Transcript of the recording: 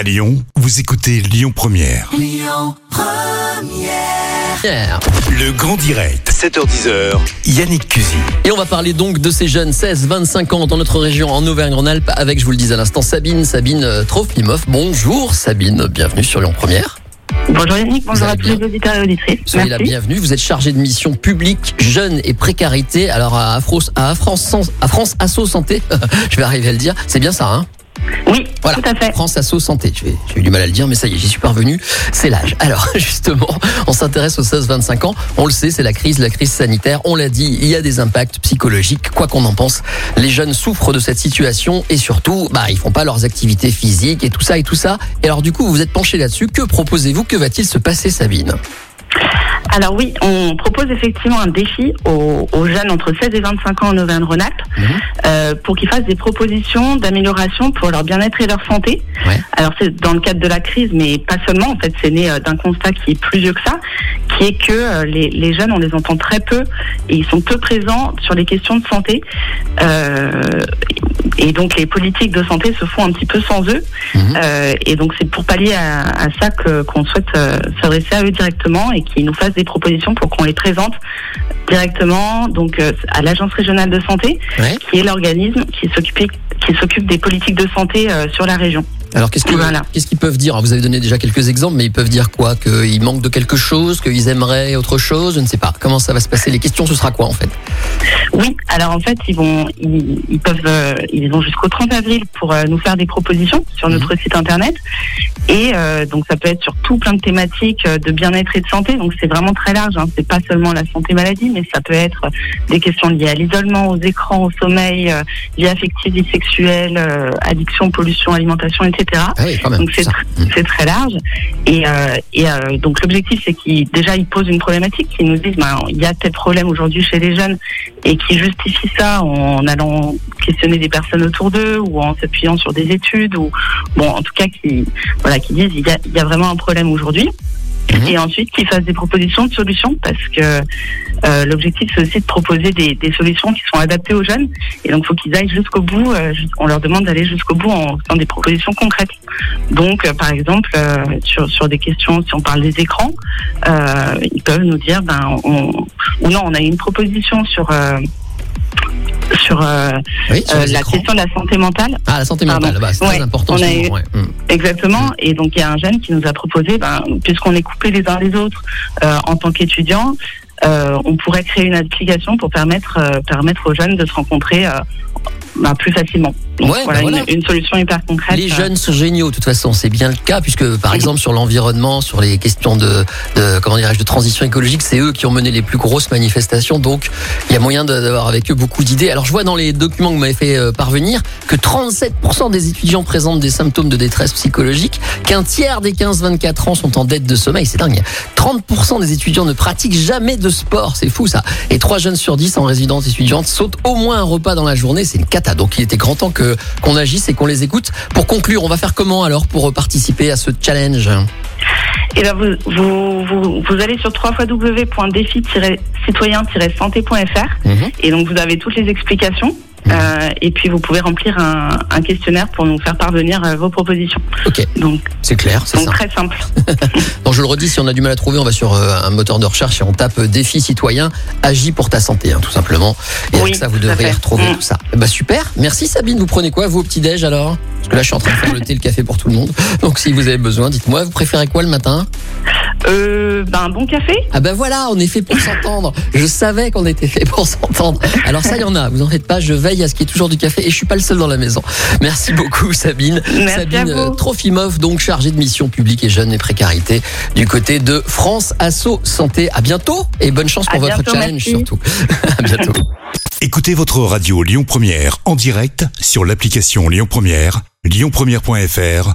À Lyon, vous écoutez Lyon Première. Pierre. Le grand direct, 7h10h, Yannick Cusy. Et on va parler donc de ces jeunes 16-25 ans dans notre région en Auvergne-Rhône-Alpes avec, je vous le disais à l'instant, Sabine, Sabine euh, Trofimov. Bonjour Sabine, bienvenue sur Lyon Première. Bonjour Yannick, bonjour à tous bien les auditeurs et auditrices. Soyez la Merci. bienvenue. Vous êtes chargée de mission publique, jeunes et précarité. Alors à, Afro, à, France, à France Asso Santé, je vais arriver à le dire, c'est bien ça, hein? Oui, Voilà, tout à fait. France Asso Santé. J'ai j'ai eu du mal à le dire, mais ça y est, j'y suis parvenu. C'est l'âge. Alors, justement, on s'intéresse aux 16-25 ans. On le sait, c'est la crise, la crise sanitaire. On l'a dit, il y a des impacts psychologiques. Quoi qu'on en pense, les jeunes souffrent de cette situation et surtout, bah, ils font pas leurs activités physiques et tout ça et tout ça. Et alors, du coup, vous vous êtes penché là-dessus. Que proposez-vous? Que va-t-il se passer, Sabine? Alors oui, on propose effectivement un défi aux, aux jeunes entre 16 et 25 ans en Auvergne-Rhône-Alpes Mhm. euh, pour qu'ils fassent des propositions d'amélioration pour leur bien-être et leur santé. Ouais. Alors c'est dans le cadre de la crise, mais pas seulement. En fait, c'est né euh, d'un constat qui est plus vieux que ça, qui est que euh, les, les jeunes, on les entend très peu et ils sont peu présents sur les questions de santé. Euh, et donc les politiques de santé se font un petit peu sans eux. Mhm. Euh, et donc c'est pour pallier à, à ça que qu'on souhaite s'adresser à eux directement et qu'ils nous fassent des propositions pour qu'on les présente directement donc euh, à l'agence régionale de santé, Ouais. qui est l'organisme qui s'occupe qui s'occupe des politiques de santé euh, sur la région. Alors, qu'est-ce qu'ils Voilà. peuvent dire Alors, Vous avez donné déjà quelques exemples, mais ils peuvent dire quoi Qu'ils manquent de quelque chose Qu'ils aimeraient autre chose Je ne sais pas. Comment ça va se passer? Les questions, ce sera quoi en fait? Oui, alors en fait, ils vont, ils, ils peuvent, euh, ils ont jusqu'au 30 avril pour euh, nous faire des propositions sur Mhm. notre site internet. Et euh, donc ça peut être sur tout plein de thématiques de bien-être et de santé. Donc c'est vraiment très large. Hein. C'est pas seulement la santé maladie, mais ça peut être des questions liées à l'isolement, aux écrans, au sommeil, vie affective, vie sexuelle, addiction, pollution, alimentation, etc. Ah oui, quand même. Donc c'est tr- c'est très large et, euh, et euh, donc l'objectif c'est qu'ils déjà ils posent une problématique, qu'ils nous disent ben, il y a tel problème aujourd'hui chez les jeunes et qui justifient ça en allant questionner des personnes autour d'eux ou en s'appuyant sur des études ou bon en tout cas qui voilà qui disent il y a, il y a vraiment un problème aujourd'hui. Mhm. Et ensuite, qu'ils fassent des propositions de solutions, parce que euh, l'objectif, c'est aussi de proposer des, des solutions qui sont adaptées aux jeunes. Et donc, il faut qu'ils aillent jusqu'au bout. euh, on leur demande d'aller jusqu'au bout en faisant des propositions concrètes. Donc, euh, par exemple, euh, sur, sur des questions, si on parle des écrans, euh, ils peuvent nous dire, ben, on, ou non, on a une proposition sur euh, sur euh, Oui, euh, la écrans. question de la santé mentale. Ah, la santé mentale, bah, c'est Ouais, très important. on a moment, eu- ouais. Mm. Exactement. Et donc il y a un jeune qui nous a proposé, ben, puisqu'on est coupés les uns les autres euh, en tant qu'étudiants, euh, on pourrait créer une application pour permettre euh, permettre aux jeunes de se rencontrer ben, plus facilement. Donc Ouais, voilà, ben voilà. Une, une solution hyper concrète. Les jeunes sont géniaux, de toute façon, c'est bien le cas, puisque par exemple sur l'environnement, sur les questions de, de comment de transition écologique, c'est eux qui ont mené les plus grosses manifestations, donc il y a moyen d'avoir avec eux beaucoup d'idées. Alors je vois dans les documents que vous m'avez fait euh, parvenir que 37% des étudiants présentent des symptômes de détresse psychologique, qu'un tiers des 15-24 ans sont en dette de sommeil, c'est dingue. 30% des étudiants ne pratiquent jamais de sport, c'est fou ça. Et 3 jeunes sur 10 en résidence étudiante sautent au moins un repas dans la journée, c'est une cata. Donc il était grand temps que qu'on agisse et qu'on les écoute. Pour conclure, on va faire comment alors pour participer à ce challenge? Et ben vous, vous, vous, vous allez sur www.défi-citoyen-santé.fr Mhm. et donc vous avez toutes les explications. Euh, et puis vous pouvez remplir un, un questionnaire pour nous faire parvenir euh, vos propositions. Ok, Donc, c'est clair, c'est très simple. Donc je le redis, si on a du mal à trouver, on va sur euh, un moteur de recherche et on tape défi citoyen, agis pour ta santé, hein, tout simplement. Et Oui, avec ça, vous devrez retrouver Mm. tout ça. Bah super, merci Sabine. Vous prenez quoi vous au petit déj alors? Parce que là, je suis en train de faire le thé, le café pour tout le monde. Donc si vous avez besoin, dites-moi, vous préférez quoi le matin? Euh, ben, un bon café Ah ben voilà, on est fait pour s'entendre. Je savais qu'on était fait pour s'entendre. Alors ça, il y en a. Vous en faites pas. Je veille à ce qu'il y ait toujours du café et je suis pas le seul dans la maison. Merci beaucoup, Sabine. Merci Sabine à vous. euh, Trofimov, donc chargée de mission publique et jeunes et précarité du côté de France Asso Santé. À bientôt et bonne chance pour À votre bientôt, challenge merci. surtout. à bientôt. Écoutez votre radio Lyon Première en direct sur l'application Lyon Première, lyonpremière.fr